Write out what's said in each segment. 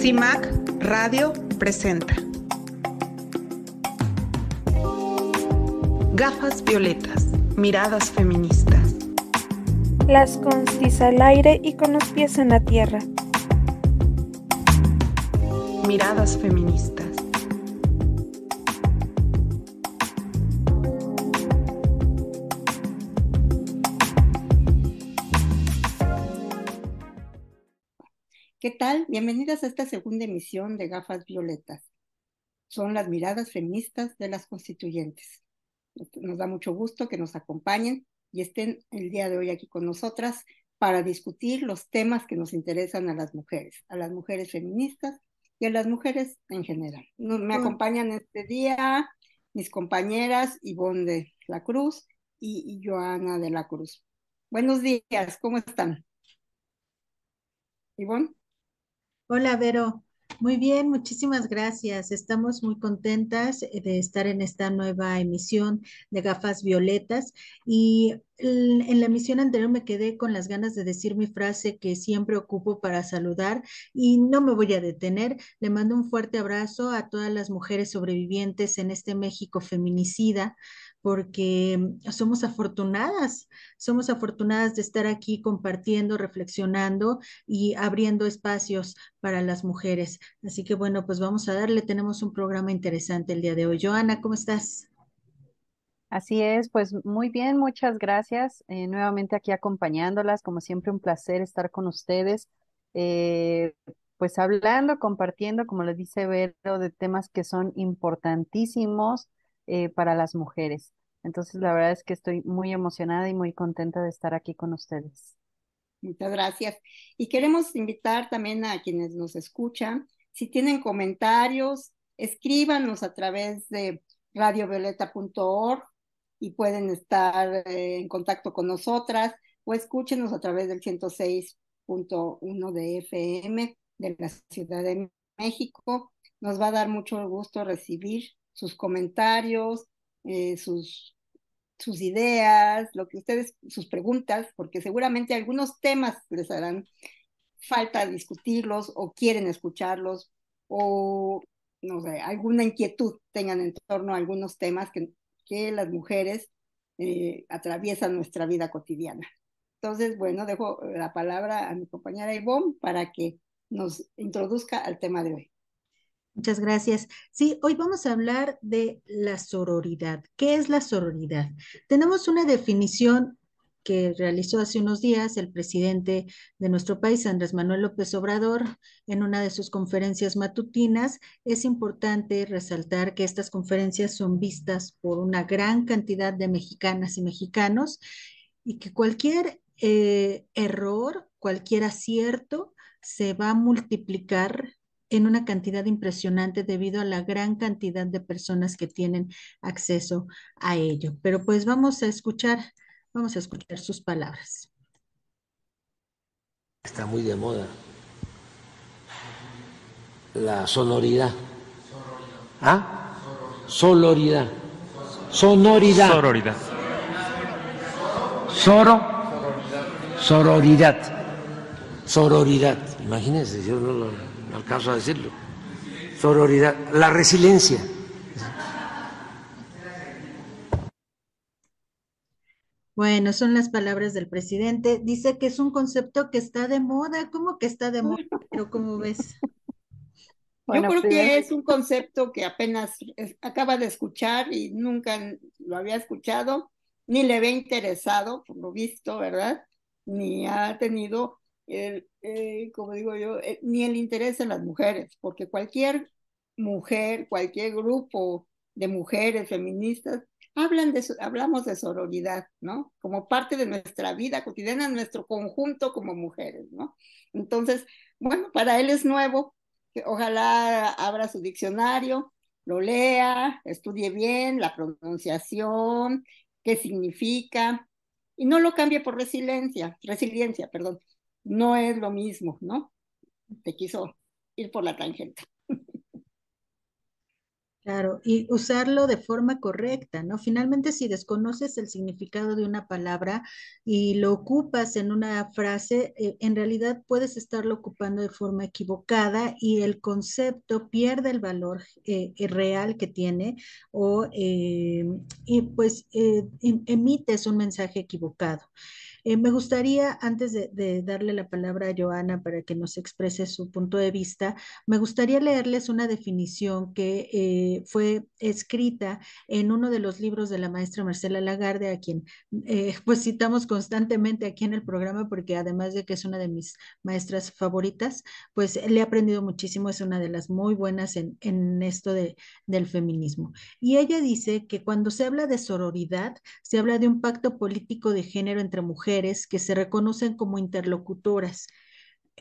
CIMAC Radio presenta Gafas violetas, miradas feministas. Las constis al aire y con los pies en la tierra. Miradas feministas. Tal? Bienvenidas a esta segunda emisión de Gafas Violetas. Son las miradas feministas de las constituyentes. Nos da mucho gusto que nos acompañen y estén el día de hoy aquí con nosotras para discutir los temas que nos interesan a las mujeres, a las mujeres feministas y a las mujeres en general. me acompañan este día mis compañeras Ivonne de la Cruz y, y Joana de la Cruz. Buenos días, ¿cómo están? Ivonne. Hola, Vero. Muy bien, muchísimas gracias. Estamos muy contentas eh, de estar en esta nueva emisión de Gafas Violetas y en la emisión anterior me quedé con las ganas de decir mi frase que siempre ocupo para saludar y no me voy a detener. Le mando un fuerte abrazo a todas las mujeres sobrevivientes en este México feminicida porque mm, somos afortunadas, somos afortunadas de estar aquí compartiendo, reflexionando y abriendo espacios para las mujeres. Así que bueno, pues vamos a darle, tenemos un programa interesante el día de hoy. Joana, ¿cómo estás? Así es, pues muy bien, muchas gracias. Eh, nuevamente aquí acompañándolas, como siempre un placer estar con ustedes. Eh, pues hablando, compartiendo, como les dice Vero, de temas que son importantísimos eh, para las mujeres. Entonces, la verdad es que estoy muy emocionada y muy contenta de estar aquí con ustedes. Muchas gracias. Y queremos invitar también a quienes nos escuchan, si tienen comentarios, escríbanos a través de radiovioleta.org y pueden estar eh, en contacto con nosotras o escúchenos a través del 106.1 de FM de la Ciudad de México. Nos va a dar mucho gusto recibir sus comentarios, eh, sus, ideas, lo que ustedes, sus preguntas, porque seguramente algunos temas les harán falta discutirlos o quieren escucharlos o no sé, alguna inquietud tengan en torno a algunos temas que, que las mujeres eh, atraviesan nuestra vida cotidiana. Entonces, bueno, dejo la palabra a mi compañera Ivonne para que nos introduzca al tema de hoy. Muchas gracias. Sí, hoy vamos a hablar de la sororidad. ¿Qué es la sororidad? Tenemos una definición que realizó hace unos días el presidente de nuestro país, Andrés Manuel López Obrador, en una de sus conferencias matutinas. Es importante resaltar que estas conferencias son vistas por una gran cantidad de mexicanas y mexicanos y que cualquier eh, error, cualquier acierto se va a multiplicar en una cantidad impresionante debido a la gran cantidad de personas que tienen acceso a ello. Pero pues vamos a escuchar, vamos a escuchar sus palabras. Está muy de moda la sonoridad. ¿Ah? Soloridad. Sonoridad. Sororidad. Soro. Sororidad. Sororidad. Imagínense, yo no lo no alcanzo a decirlo, sororidad, la resiliencia. Bueno, son las palabras del presidente. Dice que es un concepto que está de moda. ¿Cómo que está de moda? Pero ¿cómo ves? Yo creo que es un concepto que apenas acaba de escuchar y nunca lo había escuchado, ni le había interesado, por lo visto, ¿verdad? Ni ha tenido eh, como digo yo, eh, ni el interés de las mujeres, porque cualquier mujer, cualquier grupo de mujeres feministas, hablan de, hablamos de sororidad, ¿no? Como parte de nuestra vida cotidiana, nuestro conjunto como mujeres, ¿no? Entonces, bueno, para él es nuevo, que ojalá abra su diccionario, lo lea, estudie bien la pronunciación, qué significa, y no lo cambie por resiliencia, resiliencia, perdón, no es lo mismo, ¿no? Te quiso ir por la tangente. Claro, y usarlo de forma correcta, ¿no? Finalmente, si desconoces el significado de una palabra y lo ocupas en una frase, eh, en realidad puedes estarlo ocupando de forma equivocada y el concepto pierde el valor eh, real que tiene o eh, y pues em, emites un mensaje equivocado. Eh, me gustaría, antes de, darle la palabra a Joana para que nos exprese su punto de vista, me gustaría leerles una definición que eh, fue escrita en uno de los libros de la maestra Marcela Lagarde, a quien eh, pues citamos constantemente aquí en el programa, porque además de que es una de mis maestras favoritas, pues le he aprendido muchísimo, es una de las muy buenas en, en esto de, del feminismo. Y ella dice que cuando se habla de sororidad, se habla de un pacto político de género entre mujeres, que se reconocen como interlocutoras.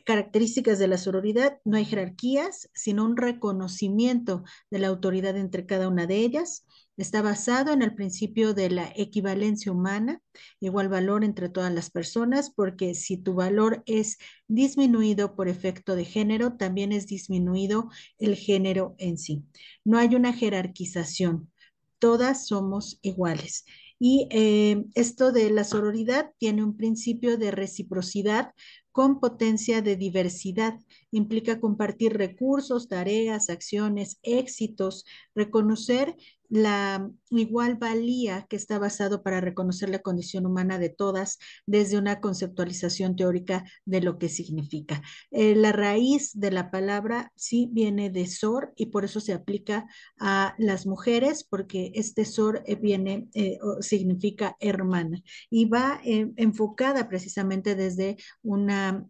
Características de la sororidad, no hay jerarquías, sino un reconocimiento de la autoridad entre cada una de ellas. Está basado en el principio de la equivalencia humana, igual valor entre todas las personas, porque si tu valor es disminuido por efecto de género, también es disminuido el género en sí. No hay una jerarquización, todas somos iguales. Y eh, esto de la sororidad tiene un principio de reciprocidad con potencia de diversidad. Implica compartir recursos, tareas, acciones, éxitos, reconocer la igual valía que está basado para reconocer la condición humana de todas desde una conceptualización teórica de lo que significa. Eh, la raíz de la palabra sí viene de sor y por eso se aplica a las mujeres porque este sor eh, viene, eh, significa hermana y va enfocada precisamente desde una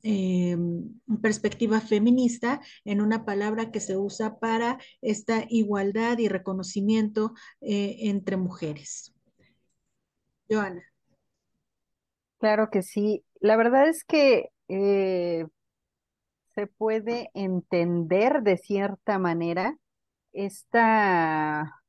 perspectiva feminista en una palabra que se usa para esta igualdad y reconocimiento eh, entre mujeres. Joana. Claro que sí. La verdad es que eh, se puede entender de cierta manera esta,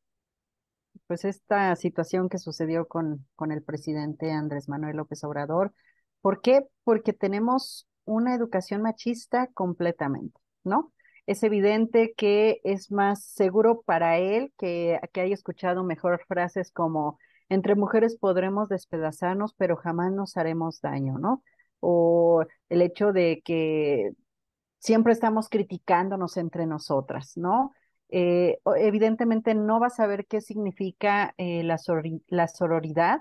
pues esta situación que sucedió con, con el presidente Andrés Manuel López Obrador. ¿Por qué? Porque tenemos una educación machista completamente, ¿no? Es evidente que es más seguro para él que, haya escuchado mejor frases como entre mujeres podremos despedazarnos, pero jamás nos haremos daño, ¿no? O el hecho de que siempre estamos criticándonos entre nosotras, ¿no? Eh, evidentemente no va a saber qué significa eh, la, la sororidad.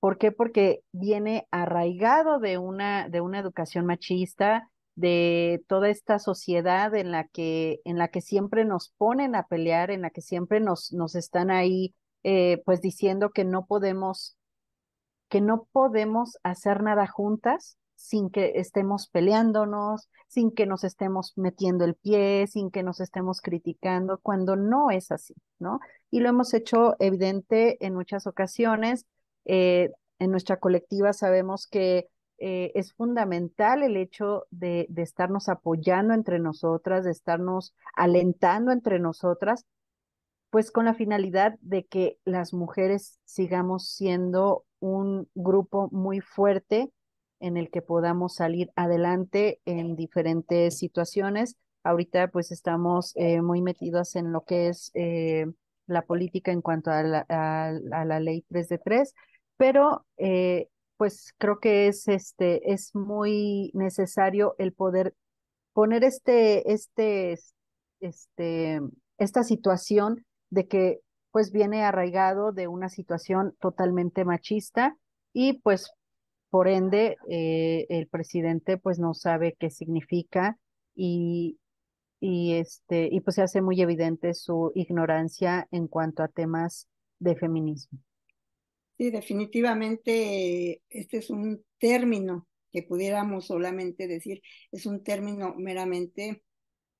¿Por qué? Porque viene arraigado de una, de una educación machista, de toda esta sociedad en la que, en la que siempre nos ponen a pelear, en la que siempre nos, nos están ahí, eh, pues diciendo que no podemos, que no podemos hacer nada juntas sin que estemos peleándonos, sin que nos estemos metiendo el pie, sin que nos estemos criticando, cuando no es así, ¿no? Y lo hemos hecho evidente en muchas ocasiones. Eh, en nuestra colectiva sabemos que eh, es fundamental el hecho de, de, estarnos apoyando entre nosotras, de estarnos alentando entre nosotras, pues con la finalidad de que las mujeres sigamos siendo un grupo muy fuerte en el que podamos salir adelante en diferentes situaciones. Ahorita pues estamos eh, muy metidos en lo que es eh, la política en cuanto a la, a, la ley 3 de 3, pero pues creo que es este es muy necesario el poder poner este este este esta situación de que pues viene arraigado de una situación totalmente machista y pues por ende eh, el presidente pues no sabe qué significa y y este y pues se hace muy evidente su ignorancia en cuanto a temas de feminismo. Sí, definitivamente este es un término que pudiéramos solamente decir, es un término meramente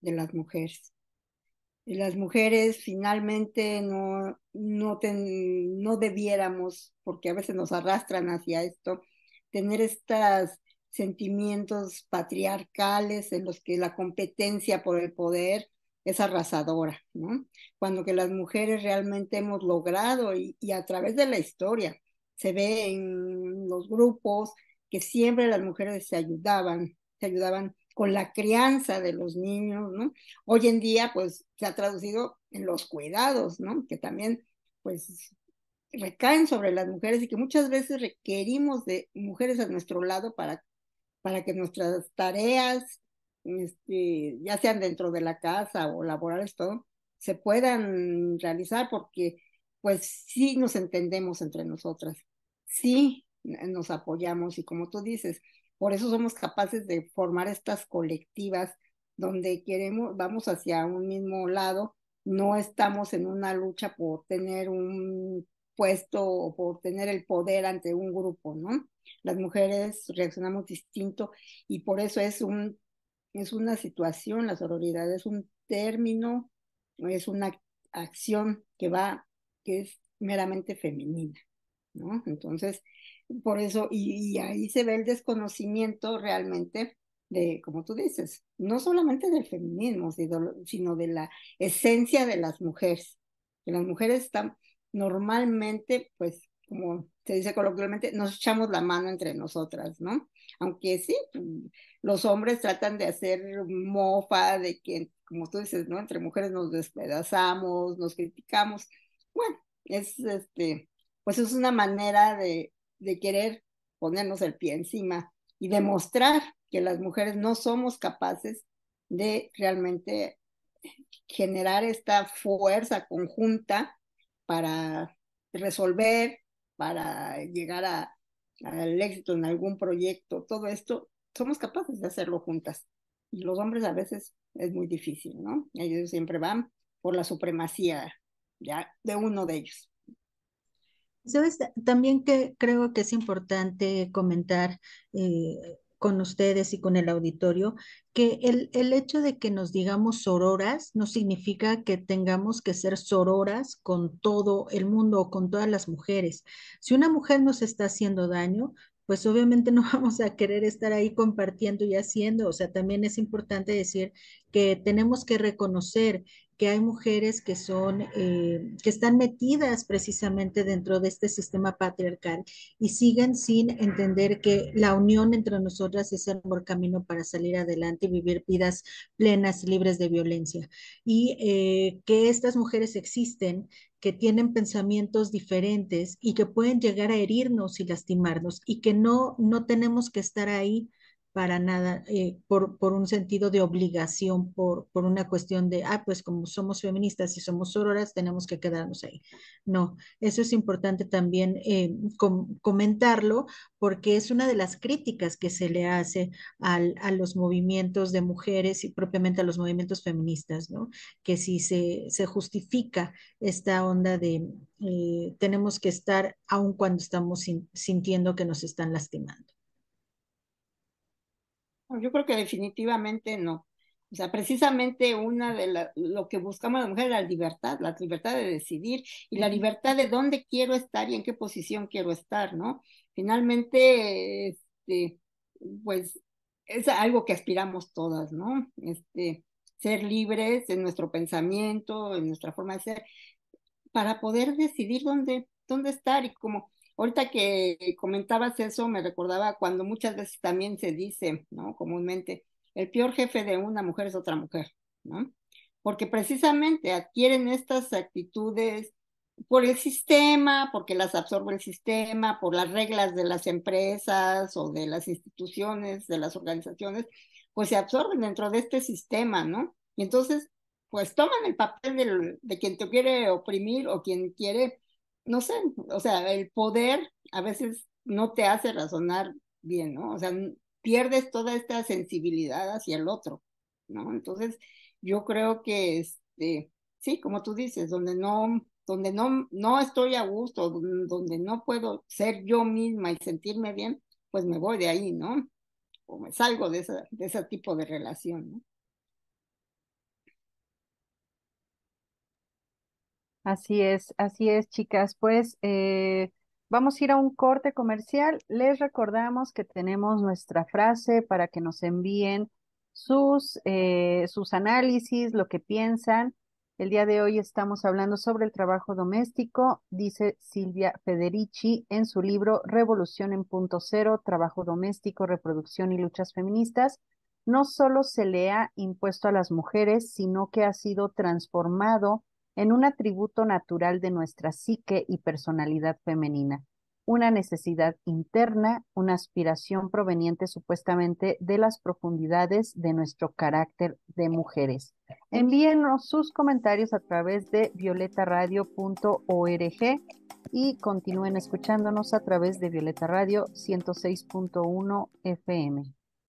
de las mujeres. Y las mujeres finalmente no, no, no debiéramos, porque a veces nos arrastran hacia esto, tener estos sentimientos patriarcales en los que la competencia por el poder es arrasadora, ¿no? Cuando que las mujeres realmente hemos logrado y, a través de la historia se ve en los grupos que siempre las mujeres se ayudaban, se ayudaban con la crianza de los niños, ¿no? Hoy en día, pues, se ha traducido en los cuidados, ¿no? Que también, pues, recaen sobre las mujeres y que muchas veces requerimos de mujeres a nuestro lado para, para que nuestras tareas, este, ya sean dentro de la casa o laborales, todo, se puedan realizar porque pues sí nos entendemos entre nosotras, sí nos apoyamos y como tú dices, por eso somos capaces de formar estas colectivas donde queremos, vamos hacia un mismo lado, no estamos en una lucha por tener un puesto o por tener el poder ante un grupo, ¿no? Las mujeres reaccionamos distinto y por eso es un es una situación, la sororidad es un término, es una acción que va, que es meramente femenina, ¿no? Entonces, por eso, y, ahí se ve el desconocimiento realmente de, como tú dices, no solamente del feminismo, sino de la esencia de las mujeres. Que las mujeres están normalmente, pues, como se dice coloquialmente, nos echamos la mano entre nosotras, ¿no? Aunque sí, los hombres tratan de hacer mofa, de que, como tú dices, ¿no? Entre mujeres nos despedazamos, nos criticamos. Bueno, es este, pues es una manera de, de querer ponernos el pie encima y demostrar que las mujeres no somos capaces de realmente generar esta fuerza conjunta para resolver, para llegar a, al éxito en algún proyecto, todo esto, somos capaces de hacerlo juntas. Y los hombres a veces es muy difícil, ¿no? Ellos siempre van por la supremacía ya de uno de ellos. Sabes, también que creo que es importante comentar eh, con ustedes y con el auditorio, que el, el, hecho de que nos digamos sororas no significa que tengamos que ser sororas con todo el mundo o con todas las mujeres. Si una mujer nos está haciendo daño, pues obviamente no vamos a querer estar ahí compartiendo y haciendo. O sea, también es importante decir que tenemos que reconocer que hay mujeres que son, eh, que están metidas precisamente dentro de este sistema patriarcal y siguen sin entender que la unión entre nosotras es el mejor camino para salir adelante y vivir vidas plenas, libres de violencia. Y eh, que estas mujeres existen, que tienen pensamientos diferentes y que pueden llegar a herirnos y lastimarnos y que no, no tenemos que estar ahí para nada, eh, por, por, un sentido de obligación, por, por una cuestión de, ah, pues como somos feministas y somos sororas, tenemos que quedarnos ahí. No, eso es importante también eh, comentarlo porque es una de las críticas que se le hace al, a los movimientos de mujeres y propiamente a los movimientos feministas, ¿no? Que si se, se justifica esta onda de eh, tenemos que estar aun cuando estamos sintiendo que nos están lastimando. Yo creo que definitivamente no. O sea, precisamente una de la, lo que buscamos las mujeres es la libertad, la libertad de decidir y la libertad de dónde quiero estar y en qué posición quiero estar, ¿no? Finalmente, este, pues es algo que aspiramos todas, ¿no? Este, ser libres en nuestro pensamiento, en nuestra forma de ser, para poder decidir dónde, dónde estar y como Ahorita que comentabas eso, me recordaba cuando muchas veces también se dice, ¿no? Comúnmente, el peor jefe de una mujer es otra mujer, ¿no? Porque precisamente adquieren estas actitudes por el sistema, porque las absorbe el sistema, por las reglas de las empresas o de las instituciones, de las organizaciones, pues se absorben dentro de este sistema, ¿no? Y entonces, pues toman el papel de quien te quiere oprimir o quien quiere no sé, o sea, el poder a veces no te hace razonar bien, ¿no? O sea, pierdes toda esta sensibilidad hacia el otro, ¿no? Entonces, yo creo que, este, sí, como tú dices, donde no, donde no, no estoy a gusto, donde no puedo ser yo misma y sentirme bien, pues me voy de ahí, ¿no? O me salgo de, esa, de ese tipo de relación, ¿no? Así es, así es, chicas. Pues eh, vamos a ir a un corte comercial. Les recordamos que tenemos nuestra frase para que nos envíen sus, eh, sus análisis, lo que piensan. El día de hoy estamos hablando sobre el trabajo doméstico, dice Silvia Federici en su libro Revolución en Punto Cero, Trabajo Doméstico, Reproducción y Luchas Feministas. no solo se le ha impuesto a las mujeres, sino que ha sido transformado en un atributo natural de nuestra psique y personalidad femenina, una necesidad interna, una aspiración proveniente supuestamente de las profundidades de nuestro carácter de mujeres. Envíenos sus comentarios a través de violetaradio.org y continúen escuchándonos a través de Violeta Radio 106.1 FM.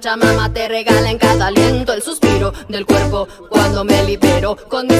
Pachamama te regala en cada aliento el suspiro del cuerpo cuando me libero. Con mis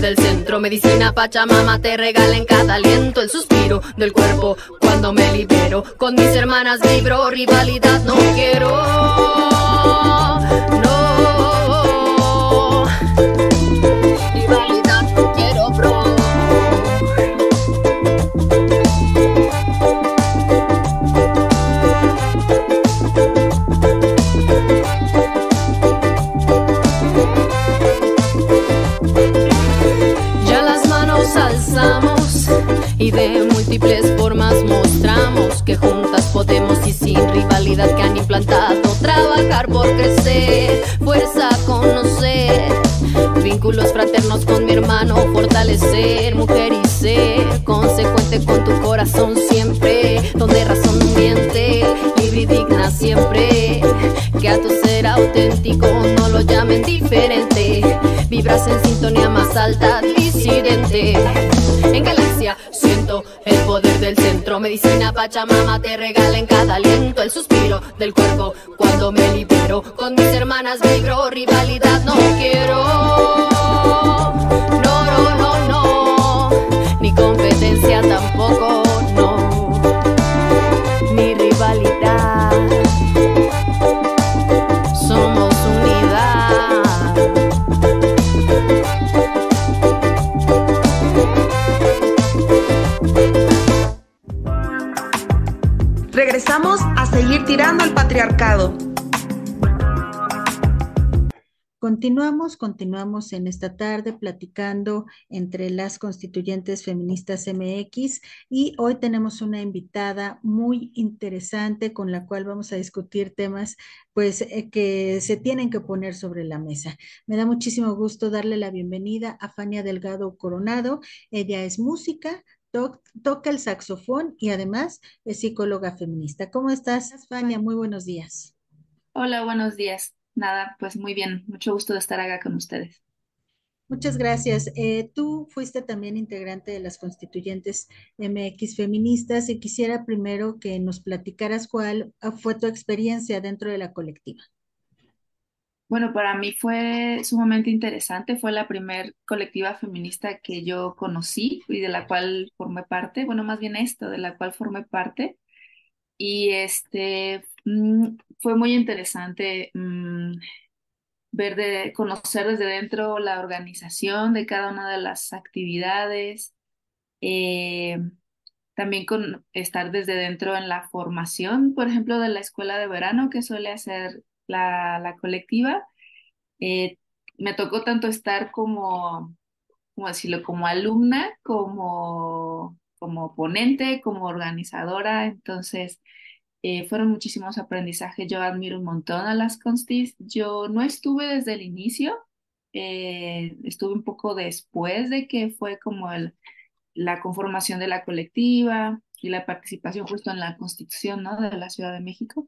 del centro. Medicina Pachamama te regala en cada aliento el suspiro del cuerpo cuando me libero. Con mis hermanas vibro, rivalidad no quiero. Y de múltiples formas mostramos que juntas podemos y sin rivalidad que han implantado trabajar por crecer, fuerza conocer, vínculos fraternos con mi hermano, fortalecer, mujer y ser, consecuente con tu corazón siempre, donde razón miente, libre y digna siempre, que a tu ser auténtico no lo llamen diferente, vibras en sintonía más alta, disidente, en galaxia siento el poder del centro, medicina Pachamama te regala en cada aliento el suspiro del cuerpo. Cuando me libero, con mis hermanas vibro, rivalidad no quiero, Continuamos, en esta tarde platicando entre las constituyentes feministas MX y hoy tenemos una invitada muy interesante con la cual vamos a discutir temas pues eh, que se tienen que poner sobre la mesa. Me da muchísimo gusto darle la bienvenida a Fania Delgado Coronado. Ella es música, toca el saxofón y además es psicóloga feminista. ¿Cómo estás, Fania? Muy buenos días. Hola, buenos días. Nada, pues muy bien, mucho gusto de estar acá con ustedes. Muchas gracias. Eh, tú fuiste también integrante de las constituyentes MX feministas y quisiera primero que nos platicaras cuál fue tu experiencia dentro de la colectiva. Bueno, para mí fue sumamente interesante. Fue la primer colectiva feminista que yo conocí y de la cual formé parte. Bueno, más bien esto, de la cual formé parte. Y este mm, fue muy interesante mm, ver de, conocer desde dentro la organización de cada una de las actividades, eh, también con estar desde dentro en la formación, por ejemplo, de la escuela de verano que suele hacer la, colectiva. Eh, me tocó tanto estar como, como decirlo, como alumna, como, como ponente, como organizadora, entonces eh, fueron muchísimos aprendizajes. Yo admiro un montón a las constis. Yo no estuve desde el inicio, eh, estuve un poco después de que fue como el, la conformación de la colectiva y la participación justo en la constitución ¿no? de la Ciudad de México.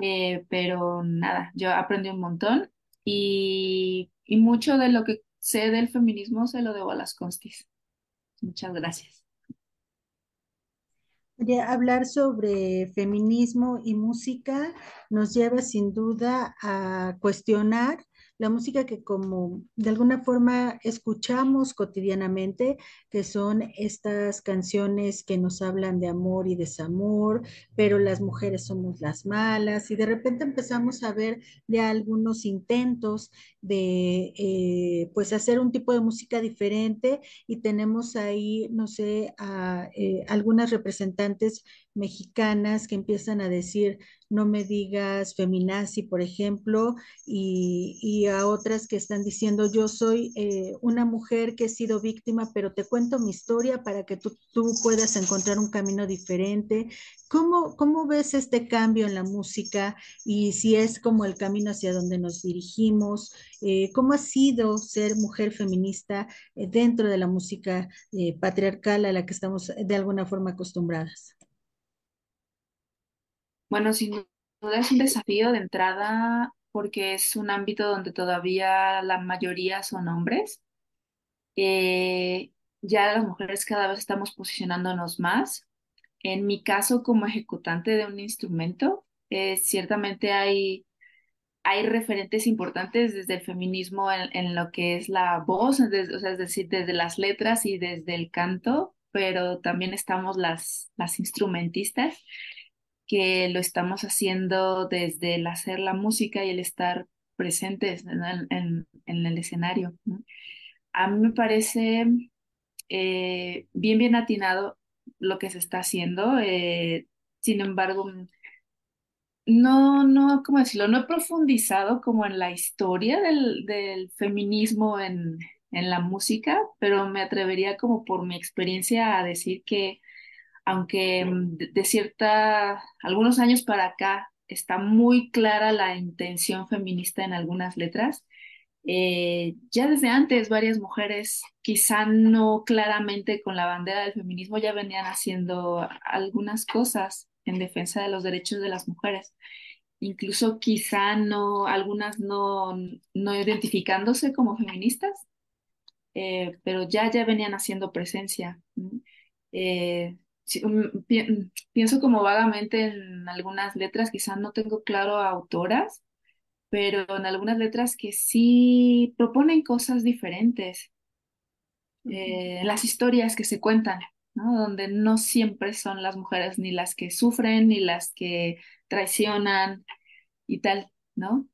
Eh, pero nada, yo aprendí un montón y, y mucho de lo que sé del feminismo se lo debo a las constis. Muchas gracias hablar sobre feminismo y música nos lleva sin duda a cuestionar la música que como de alguna forma escuchamos cotidianamente, que son estas canciones que nos hablan de amor y desamor, pero las mujeres somos las malas, y de repente empezamos a ver ya algunos intentos de eh, pues hacer un tipo de música diferente y tenemos ahí, no sé, a eh, algunas representantes mexicanas que empiezan a decir, no me digas feminazi, por ejemplo, y, a otras que están diciendo, yo soy eh, una mujer que he sido víctima, pero te cuento mi historia para que tú, puedas encontrar un camino diferente. ¿Cómo, ¿Cómo ves este cambio en la música y si es como el camino hacia donde nos dirigimos? Eh, ¿Cómo ha sido ser mujer feminista eh, dentro de la música patriarcal a la que estamos de alguna forma acostumbradas? Bueno, sin duda es un desafío de entrada porque es un ámbito donde todavía la mayoría son hombres. Eh, ya las mujeres cada vez estamos posicionándonos más. En mi caso, como ejecutante de un instrumento, eh, ciertamente hay, hay referentes importantes desde el feminismo en, lo que es la voz, o sea, es decir, desde las letras y desde el canto, pero también estamos las, las instrumentistas que lo estamos haciendo desde el hacer la música y el estar presentes en, el escenario. A mí me parece eh, bien, bien atinado lo que se está haciendo. Eh, sin embargo, no, no, ¿cómo decirlo? No he profundizado como en la historia del, feminismo en, en la música, pero me atrevería como por mi experiencia a decir que aunque mm, de, cierta, algunos años para acá está muy clara la intención feminista en algunas letras, eh, ya desde antes varias mujeres, quizá no claramente con la bandera del feminismo, ya venían haciendo algunas cosas en defensa de los derechos de las mujeres. Incluso quizá no, algunas no, no identificándose como feministas, eh, pero ya, ya venían haciendo presencia. Eh, pienso como vagamente en algunas letras, quizás no tengo claro autoras, pero en algunas letras que sí proponen cosas diferentes. Eh, las historias que se cuentan, ¿no? Donde no siempre son las mujeres ni las que sufren, ni las que traicionan y tal, ¿no?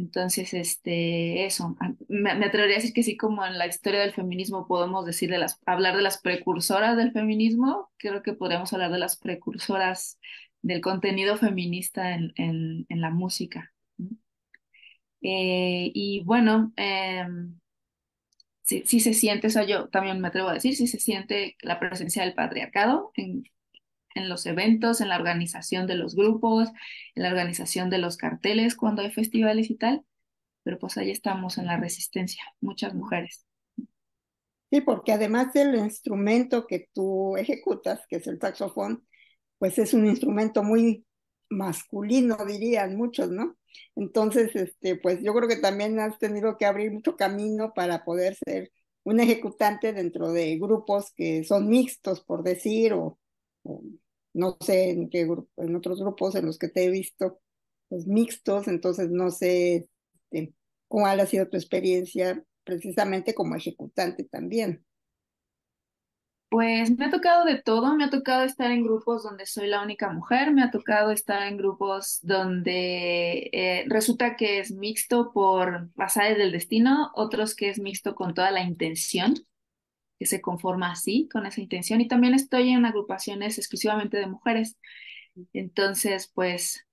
Entonces, este, eso, me, atrevería a decir que sí, como en la historia del feminismo podemos decir de las, hablar de las precursoras del feminismo, creo que podríamos hablar de las precursoras del contenido feminista en, en, la música. Eh, y bueno, em, sí, sí, se siente, o sea, yo también me atrevo a decir, sí se siente la presencia del patriarcado en, en los eventos, en la organización de los grupos, en la organización de los carteles cuando hay festivales y tal, pero pues ahí estamos en la resistencia, muchas mujeres. Sí, porque además del instrumento que tú ejecutas, que es el saxofón, pues es un instrumento muy masculino, dirían muchos, ¿no? Entonces, este, pues yo creo que también has tenido que abrir mucho camino para poder ser un ejecutante dentro de grupos que son mixtos, por decir, o, no sé en qué grupo, en otros grupos en los que te he visto, pues mixtos, entonces no sé este, cuál ha sido tu experiencia precisamente como ejecutante también. Pues me ha tocado de todo, me ha tocado estar en grupos donde soy la única mujer, me ha tocado estar en grupos donde eh, resulta que es mixto por pasajes del destino, otros que es mixto con toda la intención, que se conforma así, con esa intención, y también estoy en agrupaciones exclusivamente de mujeres. Entonces, pues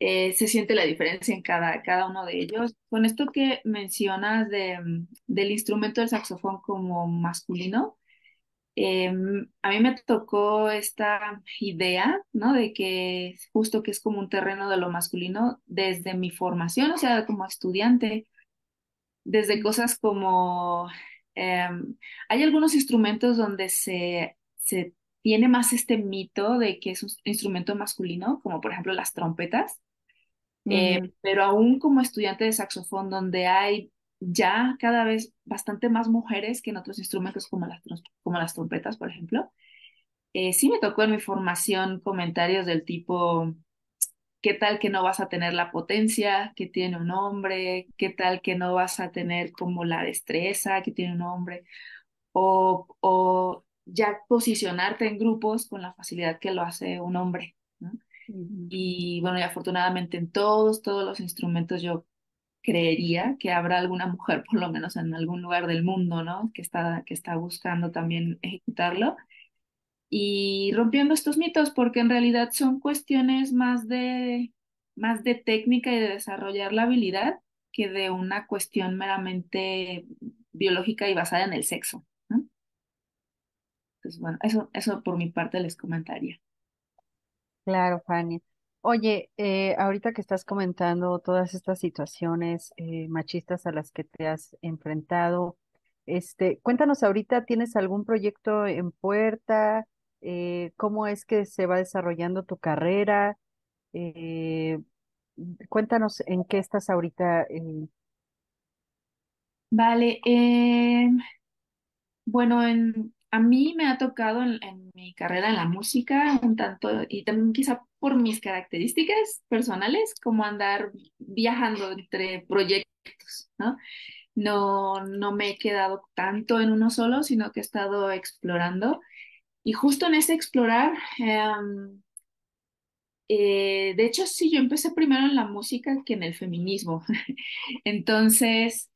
eh, se siente la diferencia en cada, cada uno de ellos. Con esto que mencionas de, del instrumento del saxofón como masculino, Em, a mí me tocó esta idea, ¿no? De que justo que es como un terreno de lo masculino desde mi formación, o sea, como estudiante, desde cosas como, em, hay algunos instrumentos donde se, se tiene más este mito de que es un instrumento masculino, como por ejemplo las trompetas, eh, pero aún como estudiante de saxofón, donde hay ya cada vez bastante más mujeres que en otros instrumentos como las, como las trompetas, por ejemplo. Eh, sí me tocó en mi formación comentarios del tipo, ¿qué tal que no vas a tener la potencia que tiene un hombre? ¿Qué tal que no vas a tener como la destreza que tiene un hombre? O, o ya posicionarte en grupos con la facilidad que lo hace un hombre. Y bueno, y afortunadamente en todos, todos los instrumentos yo creería que habrá alguna mujer, por lo menos en algún lugar del mundo, ¿no? Que está, que está buscando también ejecutarlo. Y rompiendo estos mitos, porque en realidad son cuestiones más de, más de técnica y de desarrollar la habilidad que de una cuestión meramente biológica y basada en el sexo. Entonces, bueno, eso, eso por mi parte les comentaría. Claro, Fanny. Oye, eh, ahorita que estás comentando todas estas situaciones eh, machistas a las que te has enfrentado, este, cuéntanos ahorita, ¿tienes algún proyecto en puerta? Eh, ¿cómo es que se va desarrollando tu carrera? cuéntanos en qué estás ahorita. Vale, bueno, en, a mí me ha tocado en, mi carrera en la música un tanto, y también quizá por mis características personales, como andar viajando entre proyectos, ¿no? No, no me he quedado tanto en uno solo, sino que he estado explorando. Y justo en ese explorar, em, eh, de hecho, sí, yo empecé primero en la música que en el feminismo. Entonces,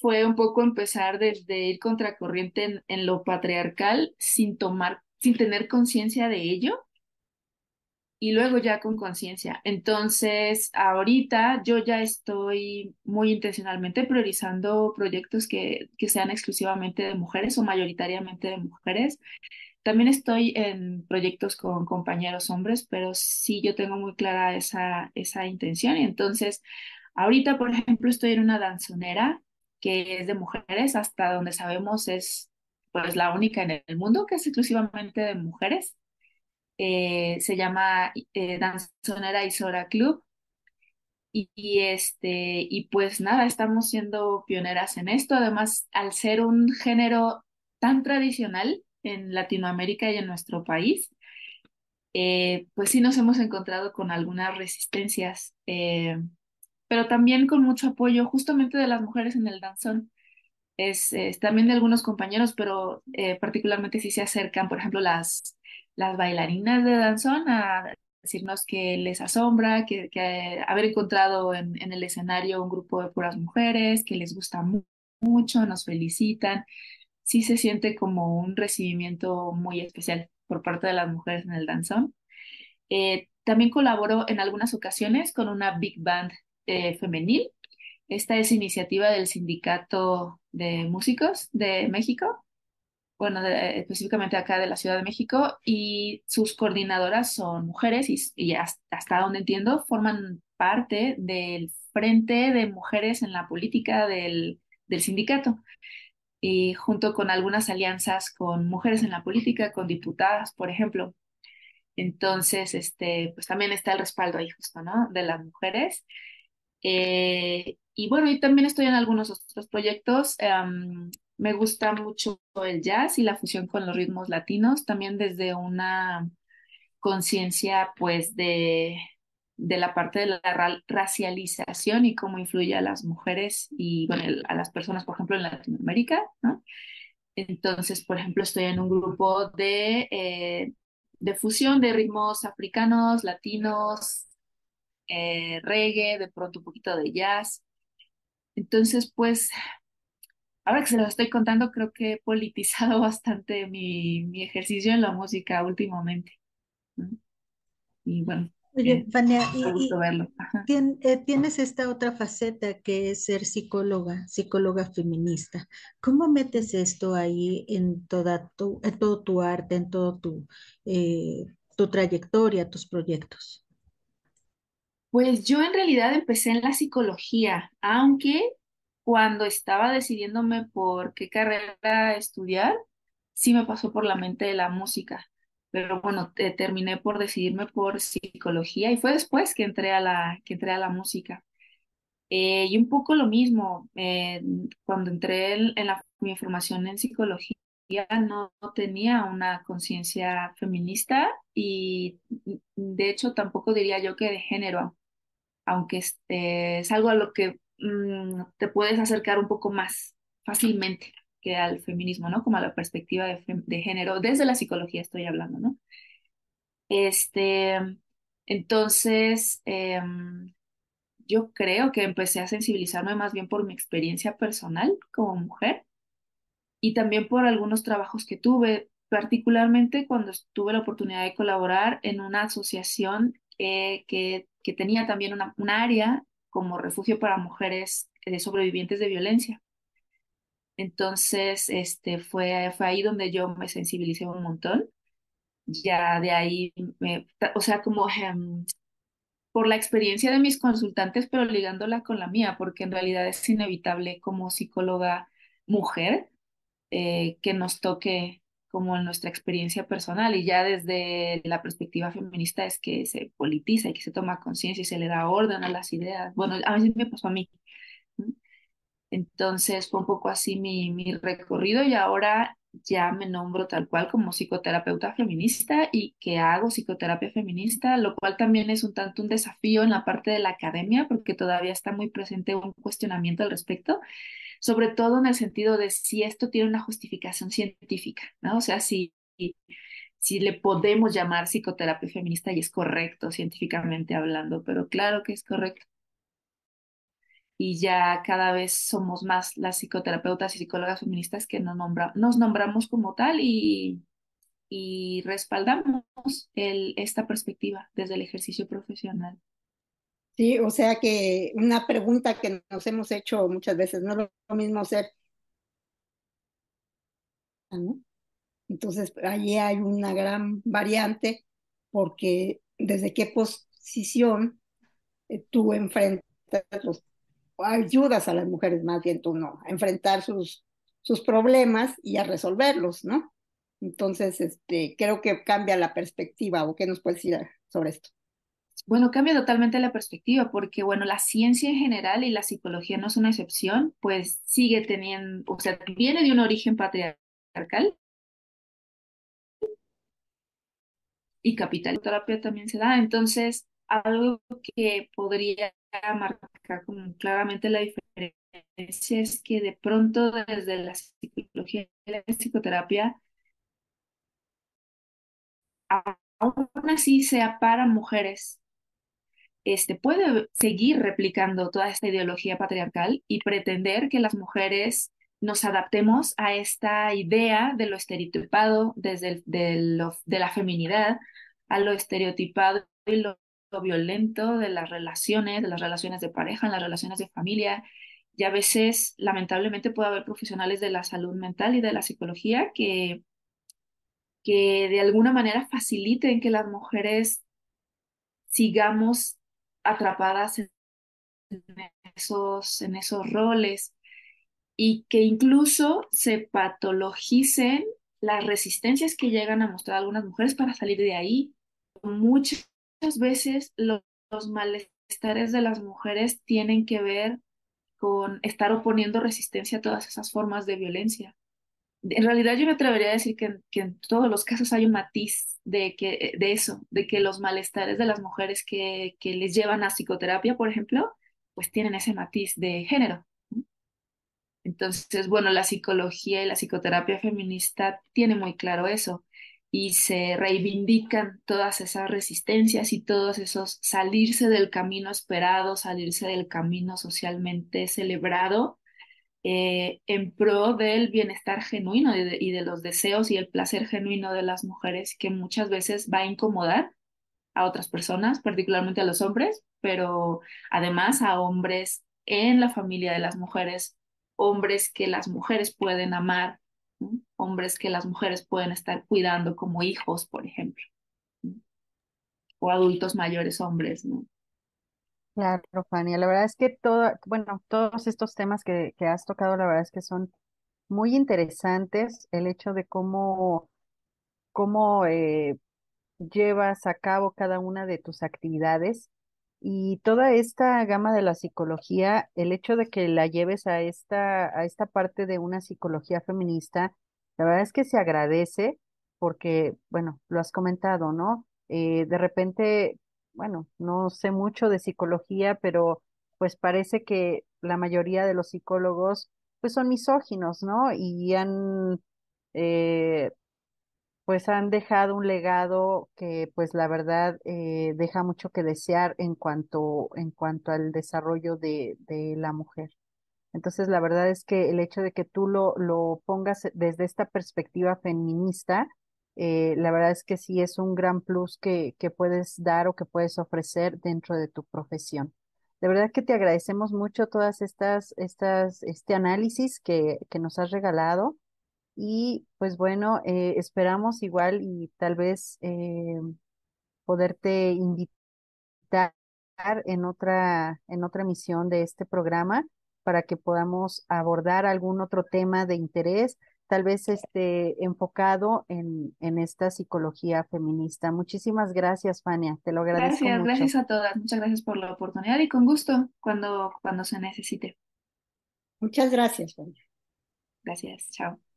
fue un poco empezar desde ir contracorriente en, lo patriarcal sin tomar, sin tener conciencia de ello y luego ya con conciencia. Entonces, ahorita yo ya estoy muy intencionalmente priorizando proyectos que, que sean exclusivamente de mujeres o mayoritariamente de mujeres. También estoy en proyectos con compañeros hombres, pero sí yo tengo muy clara esa, esa intención. Entonces, ahorita, por ejemplo, estoy en una danzonera que es de mujeres, hasta donde sabemos es pues la única en el mundo que es exclusivamente de mujeres. Eh, se llama eh, Danzonera Isora Club. Y, este, y pues nada, estamos siendo pioneras en esto. Además, al ser un género tan tradicional en Latinoamérica y en nuestro país, eh, pues sí nos hemos encontrado con algunas resistencias pero también con mucho apoyo justamente de las mujeres en el danzón. Es, también de algunos compañeros, pero eh, particularmente si se acercan, por ejemplo, las, las bailarinas de danzón a decirnos que les asombra, que, que haber encontrado en, en, el escenario un grupo de puras mujeres, que les gusta mucho, nos felicitan. Sí se siente como un recibimiento muy especial por parte de las mujeres en el danzón. Eh, también colaboro en algunas ocasiones con una big band eh, femenil. Esta es iniciativa del Sindicato de Músicos de México, bueno, específicamente acá de la Ciudad de México, y sus coordinadoras son mujeres y, hasta, donde entiendo forman parte del Frente de Mujeres en la Política del sindicato. Y junto con algunas alianzas con mujeres en la política, con diputadas, por ejemplo. Entonces, este, pues también está el respaldo ahí justo, ¿no? De las mujeres. Eh, y bueno, y también estoy en algunos otros proyectos. Me gusta mucho el jazz y la fusión con los ritmos latinos, también desde una conciencia, pues, de, de la parte de la racialización y cómo influye a las mujeres y, a las personas, por ejemplo, en Latinoamérica, ¿no? Entonces, por ejemplo, estoy en un grupo de, eh, de fusión de ritmos africanos, latinos, eh, reggae, de pronto un poquito de jazz. Entonces, pues, ahora que se lo estoy contando, creo que he politizado bastante mi, mi ejercicio en la música últimamente. Y bueno. Oye, Fania, y, verlo. Eh, tienes esta otra faceta que es ser psicóloga, psicóloga feminista. ¿Cómo metes esto ahí en, toda tu, en todo tu arte, en todo tu, eh, tu trayectoria, tus proyectos? Pues yo en realidad empecé en la psicología, aunque cuando estaba decidiéndome por qué carrera estudiar, sí me pasó por la mente la música. Pero bueno, terminé por decidirme por psicología y fue después que entré a la, que entré a la música. Eh, y un poco lo mismo, eh, cuando entré en, la, mi formación en psicología, no, tenía una conciencia feminista y de hecho tampoco diría yo que de género aunque este, es algo a lo que mm, te puedes acercar un poco más fácilmente que al feminismo, ¿no? Como a la perspectiva de, género, desde la psicología estoy hablando, ¿no? Este, entonces, em, yo creo que empecé a sensibilizarme más bien por mi experiencia personal como mujer y también por algunos trabajos que tuve, particularmente cuando tuve la oportunidad de colaborar en una asociación que, que tenía también un área como refugio para mujeres eh, sobrevivientes de violencia. Entonces, este, fue, fue ahí donde yo me sensibilicé un montón. Ya de ahí, me, o sea, como em, por la experiencia de mis consultantes, pero ligándola con la mía, porque en realidad es inevitable como psicóloga mujer eh, que nos toque como en nuestra experiencia personal y ya desde la perspectiva feminista es que se politiza y que se toma conciencia y se le da orden a las ideas. Bueno, a veces me pasó a mí. Entonces fue un poco así mi, mi recorrido y ahora ya me nombro tal cual como psicoterapeuta feminista y que hago psicoterapia feminista, lo cual también es un tanto un desafío en la parte de la academia porque todavía está muy presente un cuestionamiento al respecto sobre todo en el sentido de si esto tiene una justificación científica, ¿no? O sea, si, si le podemos llamar psicoterapia feminista y es correcto científicamente hablando, pero claro que es correcto. Y ya cada vez somos más las psicoterapeutas y psicólogas feministas que nos, nombra, nos nombramos como tal y, y respaldamos el, esta perspectiva desde el ejercicio profesional. Sí, o sea que una pregunta que nos hemos hecho muchas veces, no es lo mismo ser, ¿no? Entonces, allí hay una gran variante porque desde qué posición eh, tú enfrentas los, ayudas a las mujeres, más bien tú no, a enfrentar sus, sus problemas y a resolverlos, ¿no? Entonces, este, creo que cambia la perspectiva, ¿o qué nos puedes decir sobre esto? Bueno, cambia totalmente la perspectiva porque, bueno, la ciencia en general y la psicología no es una excepción, pues sigue teniendo, o sea, viene de un origen patriarcal y capital. terapia también se da, entonces, algo que podría marcar claramente la diferencia es que de pronto desde la psicología y la psicoterapia, aún así sea para mujeres este, puede seguir replicando toda esta ideología patriarcal y pretender que las mujeres nos adaptemos a esta idea de lo estereotipado desde de, de la feminidad, a lo estereotipado y lo, violento de las relaciones, de las relaciones de pareja, en las relaciones de familia. Y a veces, lamentablemente, puede haber profesionales de la salud mental y de la psicología que, que de alguna manera faciliten que las mujeres sigamos atrapadas en esos, en esos roles. y que incluso se patologicen las resistencias que llegan a mostrar algunas mujeres para salir de ahí. Muchas veces los, malestares de las mujeres tienen que ver con estar oponiendo resistencia a todas esas formas de violencia. En realidad yo me atrevería a decir que, que en todos los casos hay un matiz de, que, de eso, de que los malestares de las mujeres que, que les llevan a psicoterapia, por ejemplo, pues tienen ese matiz de género. Entonces, bueno, la psicología y la psicoterapia feminista tiene muy claro eso y se reivindican todas esas resistencias y todos esos salirse del camino esperado, salirse del camino socialmente celebrado eh, en pro del bienestar genuino y de, los deseos y el placer genuino de las mujeres que muchas veces va a incomodar a otras personas, particularmente a los hombres, pero además a hombres en la familia de las mujeres, hombres que las mujeres pueden amar. Hombres que las mujeres pueden estar cuidando como hijos, por ejemplo, o adultos mayores hombres, ¿no? Claro, Fania, la verdad es que todo, bueno, todos estos temas que, que has tocado, la verdad es que son muy interesantes, el hecho de cómo, cómo eh, llevas a cabo cada una de tus actividades y toda esta gama de la psicología, el hecho de que la lleves a esta, a esta parte de una psicología feminista, la verdad es que se agradece porque, bueno, lo has comentado, ¿no? Eh, de repente bueno, no sé mucho de psicología, pero pues parece que la mayoría de los psicólogos pues son misóginos, ¿no? Y han eh, pues han dejado un legado que pues la verdad eh, deja mucho que desear en cuanto, en cuanto al desarrollo de, de la mujer. Entonces, la verdad es que el hecho de que tú lo, lo pongas desde esta perspectiva feminista, eh, la verdad es que sí es un gran plus que, que puedes dar o que puedes ofrecer dentro de tu profesión. De verdad que te agradecemos mucho todas estas, estas, este análisis que, que nos has regalado. Y pues bueno, eh, esperamos igual y tal vez eh, poderte invitar en otra, en otra emisión de este programa para que podamos abordar algún otro tema de interés tal vez esté enfocado en, en esta psicología feminista. Muchísimas gracias, Fania, te lo agradezco Gracias, mucho. gracias a todas, muchas gracias por la oportunidad y con gusto cuando, cuando se necesite. Muchas gracias, Fania. Gracias, chao.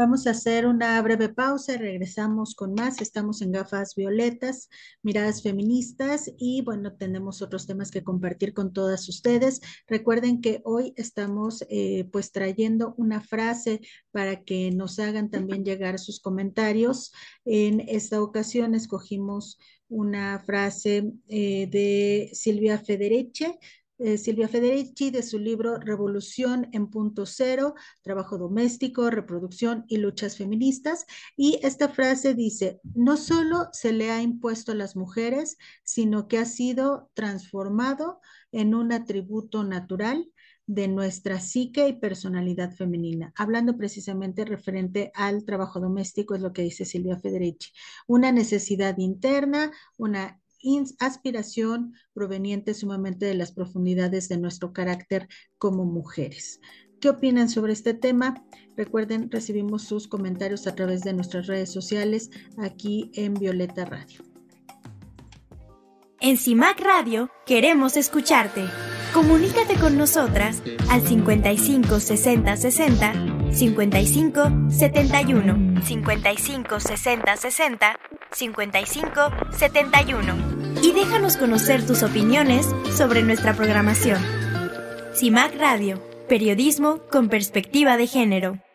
Vamos a hacer una breve pausa regresamos con más. Estamos en gafas violetas, miradas feministas y bueno, tenemos otros temas que compartir con todas ustedes. Recuerden que hoy estamos eh, pues trayendo una frase para que nos hagan también llegar sus comentarios. En esta ocasión escogimos una frase eh, de Silvia Federici Silvia Federici de su libro Revolución en punto cero, trabajo doméstico, reproducción y luchas feministas. Y esta frase dice, no solo se le ha impuesto a las mujeres, sino que ha sido transformado en un atributo natural de nuestra psique y personalidad femenina. Hablando precisamente referente al trabajo doméstico, es lo que dice Silvia Federici. Una necesidad interna, una aspiración proveniente sumamente de las profundidades de nuestro carácter como mujeres. ¿Qué opinan sobre este tema? Recuerden, recibimos sus comentarios a través de nuestras redes sociales aquí en Violeta Radio. En CIMAC Radio queremos escucharte. Comunícate con nosotras al 55 60 60 55 71 55 60 60 55 71 y déjanos conocer tus opiniones sobre nuestra programación. CIMAC Radio, periodismo con perspectiva de género.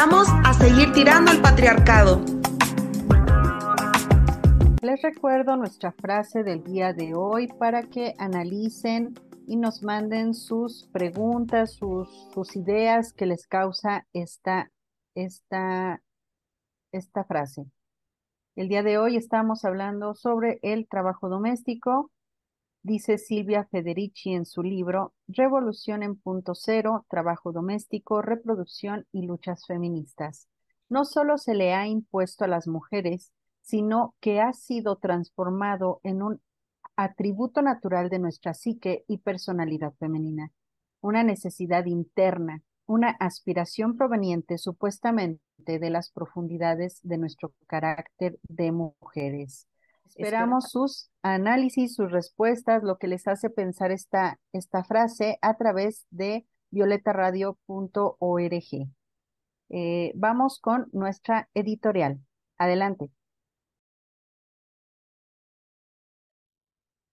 Regresamos a seguir tirando al patriarcado. les recuerdo nuestra frase del día de hoy para que analicen y nos manden sus preguntas, sus, sus ideas que les causa esta, esta, esta frase. El día de hoy estamos hablando sobre el trabajo doméstico. Dice Silvia Federici en su libro Revolución en punto cero, trabajo doméstico, reproducción y luchas feministas. No solo se le ha impuesto a las mujeres, sino que ha sido transformado en un atributo natural de nuestra psique y personalidad femenina, una necesidad interna, una aspiración proveniente supuestamente de las profundidades de nuestro carácter de mujeres. Esperamos sus análisis, sus respuestas, lo que les hace pensar esta, esta frase a través de violetaradio.org. Eh, vamos con nuestra editorial. Adelante.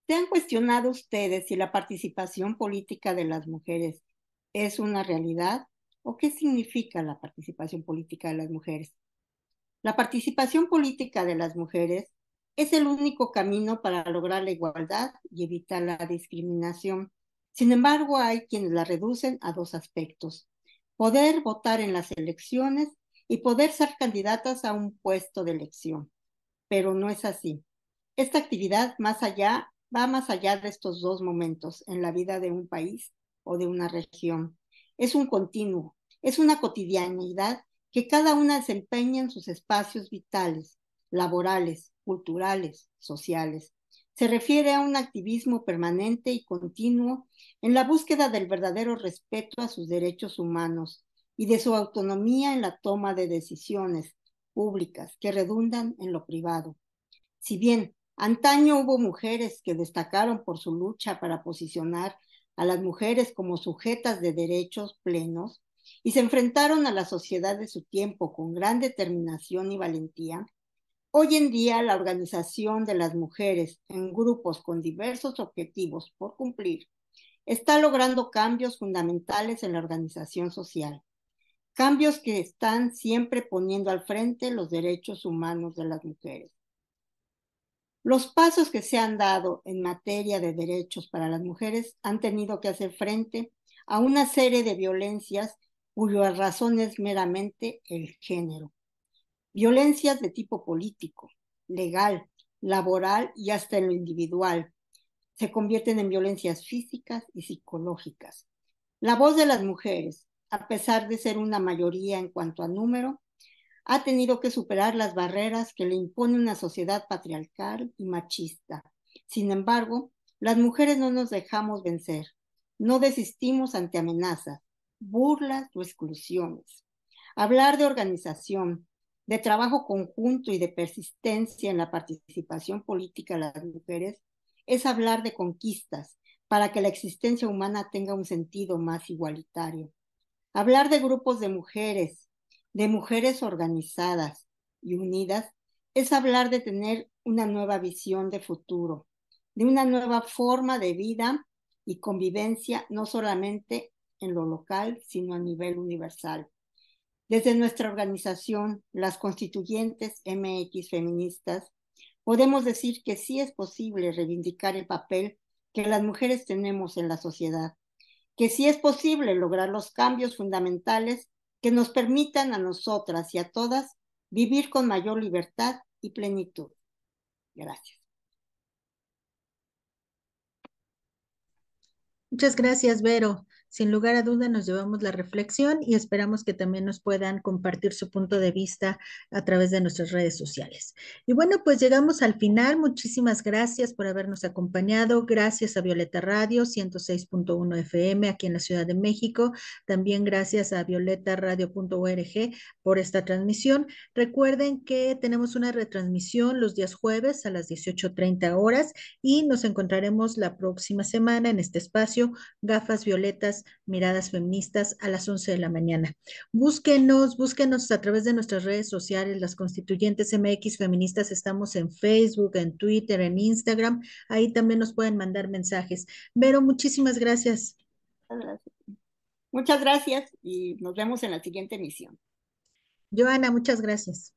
¿Se han cuestionado ustedes si la participación política de las mujeres es una realidad o qué significa la participación política de las mujeres? La participación política de las mujeres es el único camino para lograr la igualdad y evitar la discriminación. Sin embargo, hay quienes la reducen a dos aspectos, poder votar en las elecciones y poder ser candidatas a un puesto de elección. Pero no es así. Esta actividad más allá va más allá de estos dos momentos en la vida de un país o de una región. Es un continuo, es una cotidianidad que cada una desempeña en sus espacios vitales, laborales, culturales, sociales. Se refiere a un activismo permanente y continuo en la búsqueda del verdadero respeto a sus derechos humanos y de su autonomía en la toma de decisiones públicas que redundan en lo privado. Si bien antaño hubo mujeres que destacaron por su lucha para posicionar a las mujeres como sujetas de derechos plenos y se enfrentaron a la sociedad de su tiempo con gran determinación y valentía, Hoy en día, la organización de las mujeres en grupos con diversos objetivos por cumplir está logrando cambios fundamentales en la organización social, cambios que están siempre poniendo al frente los derechos humanos de las mujeres. Los pasos que se han dado en materia de derechos para las mujeres han tenido que hacer frente a una serie de violencias cuya razón es meramente el género. Violencias de tipo político, legal, laboral y hasta en lo individual. Se convierten en violencias físicas y psicológicas. La voz de las mujeres, a pesar de ser una mayoría en cuanto a número, ha tenido que superar las barreras que le impone una sociedad patriarcal y machista. Sin embargo, las mujeres no nos dejamos vencer, no desistimos ante amenazas, burlas o exclusiones. Hablar de organización, de trabajo conjunto y de persistencia en la participación política de las mujeres es hablar de conquistas para que la existencia humana tenga un sentido más igualitario. Hablar de grupos de mujeres, de mujeres organizadas y unidas, es hablar de tener una nueva visión de futuro, de una nueva forma de vida y convivencia, no solamente en lo local, sino a nivel universal. Desde nuestra organización, las constituyentes MX feministas, podemos decir que sí es posible reivindicar el papel que las mujeres tenemos en la sociedad, que sí es posible lograr los cambios fundamentales que nos permitan a nosotras y a todas vivir con mayor libertad y plenitud. Gracias. Muchas gracias, Vero. Sin lugar a duda nos llevamos la reflexión y esperamos que también nos puedan compartir su punto de vista a través de nuestras redes sociales. Y bueno, pues llegamos al final. Muchísimas gracias por habernos acompañado. Gracias a Violeta Radio 106.1 FM aquí en la Ciudad de México. También gracias a violetaradio.org por esta transmisión. Recuerden que tenemos una retransmisión los días jueves a las 18.30 horas y nos encontraremos la próxima semana en este espacio Gafas Violetas Miradas Feministas a las 11 de la mañana. Búsquenos, búsquenos a través de nuestras redes sociales, las constituyentes MX Feministas, estamos en Facebook, en Twitter, en Instagram, ahí también nos pueden mandar mensajes. Vero, muchísimas gracias. Muchas gracias y nos vemos en la siguiente emisión. Joana, muchas gracias.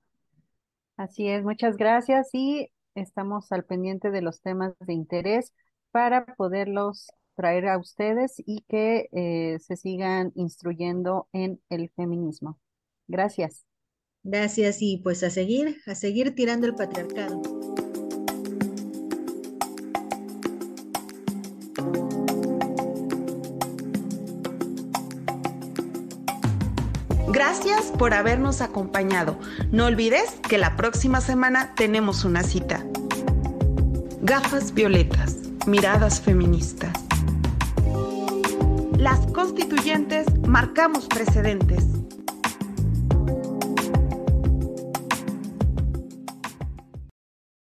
Así es, muchas gracias y estamos al pendiente de los temas de interés para poderlos traer a ustedes y que eh, se sigan instruyendo en el feminismo. Gracias. Gracias y pues a seguir, a seguir tirando el patriarcado. Gracias por habernos acompañado. No olvides que la próxima semana tenemos una cita. Gafas violetas, miradas feministas. Las constituyentes marcamos precedentes.